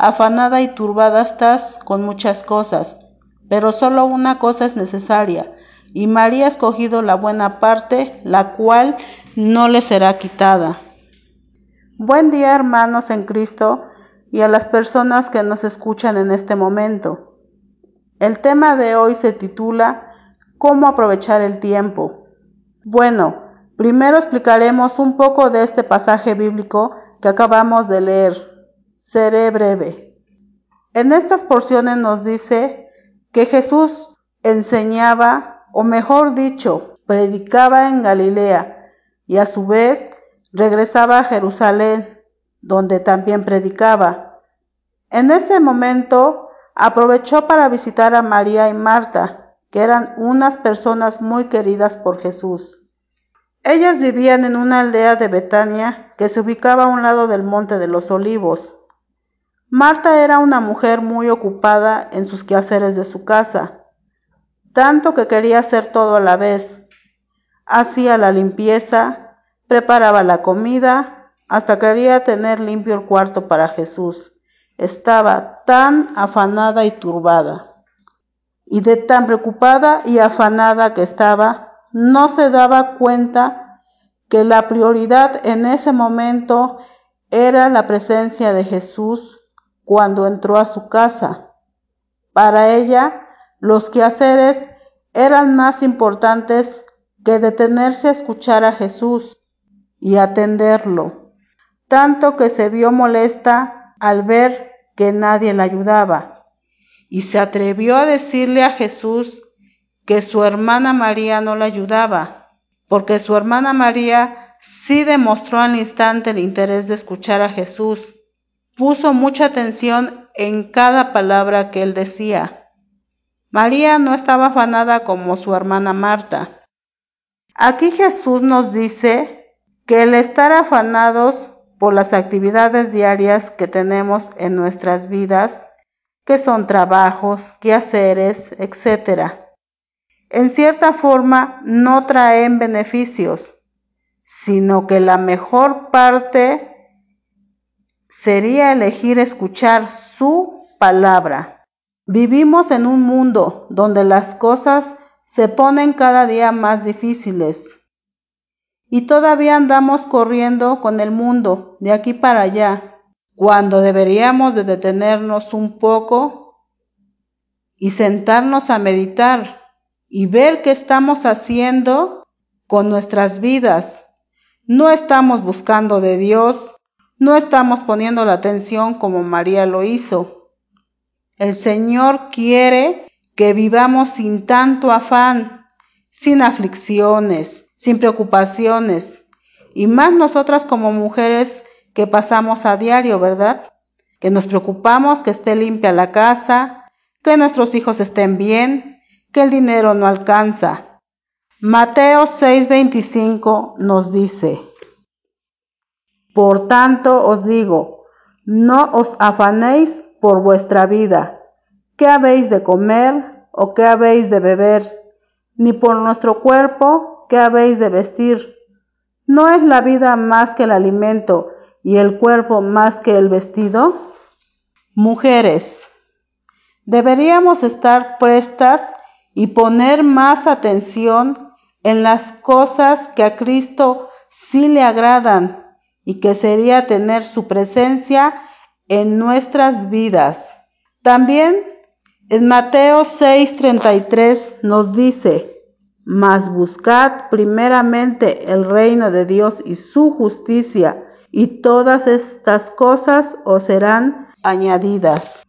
Afanada y turbada estás con muchas cosas, pero solo una cosa es necesaria, y María ha escogido la buena parte, la cual no le será quitada. Buen día hermanos en Cristo y a las personas que nos escuchan en este momento. El tema de hoy se titula ¿Cómo aprovechar el tiempo? Bueno, primero explicaremos un poco de este pasaje bíblico que acabamos de leer seré breve. En estas porciones nos dice que Jesús enseñaba, o mejor dicho, predicaba en Galilea y a su vez regresaba a Jerusalén, donde también predicaba. En ese momento aprovechó para visitar a María y Marta, que eran unas personas muy queridas por Jesús. Ellas vivían en una aldea de Betania que se ubicaba a un lado del Monte de los Olivos. Marta era una mujer muy ocupada en sus quehaceres de su casa, tanto que quería hacer todo a la vez. Hacía la limpieza, preparaba la comida, hasta quería tener limpio el cuarto para Jesús. Estaba tan afanada y turbada. Y de tan preocupada y afanada que estaba, no se daba cuenta que la prioridad en ese momento era la presencia de Jesús cuando entró a su casa. Para ella, los quehaceres eran más importantes que detenerse a escuchar a Jesús y atenderlo, tanto que se vio molesta al ver que nadie la ayudaba, y se atrevió a decirle a Jesús que su hermana María no la ayudaba, porque su hermana María sí demostró al instante el interés de escuchar a Jesús puso mucha atención en cada palabra que él decía. María no estaba afanada como su hermana Marta. Aquí Jesús nos dice que el estar afanados por las actividades diarias que tenemos en nuestras vidas, que son trabajos, quehaceres, etc., en cierta forma no traen beneficios, sino que la mejor parte sería elegir escuchar su palabra. Vivimos en un mundo donde las cosas se ponen cada día más difíciles y todavía andamos corriendo con el mundo de aquí para allá, cuando deberíamos de detenernos un poco y sentarnos a meditar y ver qué estamos haciendo con nuestras vidas. No estamos buscando de Dios, no estamos poniendo la atención como María lo hizo. El Señor quiere que vivamos sin tanto afán, sin aflicciones, sin preocupaciones, y más nosotras como mujeres que pasamos a diario, ¿verdad? Que nos preocupamos que esté limpia la casa, que nuestros hijos estén bien, que el dinero no alcanza. Mateo 6:25 nos dice, por tanto os digo, no os afanéis por vuestra vida, qué habéis de comer o qué habéis de beber, ni por nuestro cuerpo, qué habéis de vestir. ¿No es la vida más que el alimento y el cuerpo más que el vestido? Mujeres, deberíamos estar prestas y poner más atención en las cosas que a Cristo sí le agradan y que sería tener su presencia en nuestras vidas. También En Mateo 6:33 nos dice, mas buscad primeramente el reino de Dios y su justicia, y todas estas cosas os serán añadidas.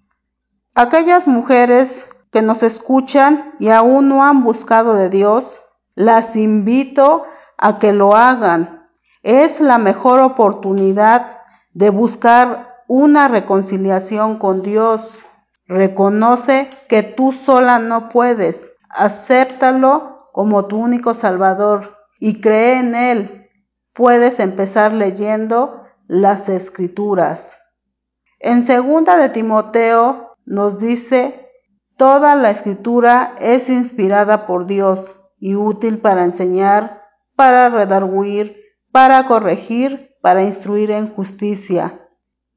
Aquellas mujeres que nos escuchan y aún no han buscado de Dios, las invito a que lo hagan. Es la mejor oportunidad de buscar una reconciliación con Dios. Reconoce que tú sola no puedes. Acéptalo como tu único Salvador y cree en Él. Puedes empezar leyendo las escrituras. En segunda de Timoteo nos dice, toda la escritura es inspirada por Dios y útil para enseñar, para redarguir, para corregir, para instruir en justicia.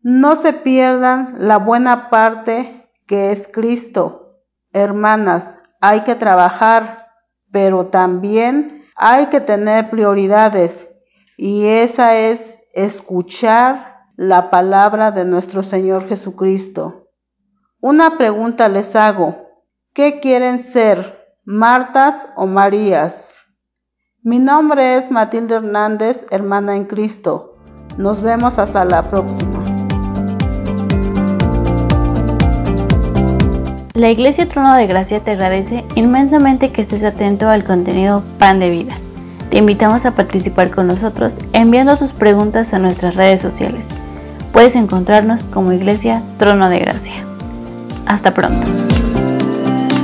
No se pierdan la buena parte que es Cristo. Hermanas, hay que trabajar, pero también hay que tener prioridades y esa es escuchar la palabra de nuestro Señor Jesucristo. Una pregunta les hago. ¿Qué quieren ser, Martas o Marías? Mi nombre es Matilde Hernández, hermana en Cristo. Nos vemos hasta la próxima. La Iglesia Trono de Gracia te agradece inmensamente que estés atento al contenido Pan de Vida. Te invitamos a participar con nosotros enviando tus preguntas a nuestras redes sociales. Puedes encontrarnos como Iglesia Trono de Gracia. Hasta pronto.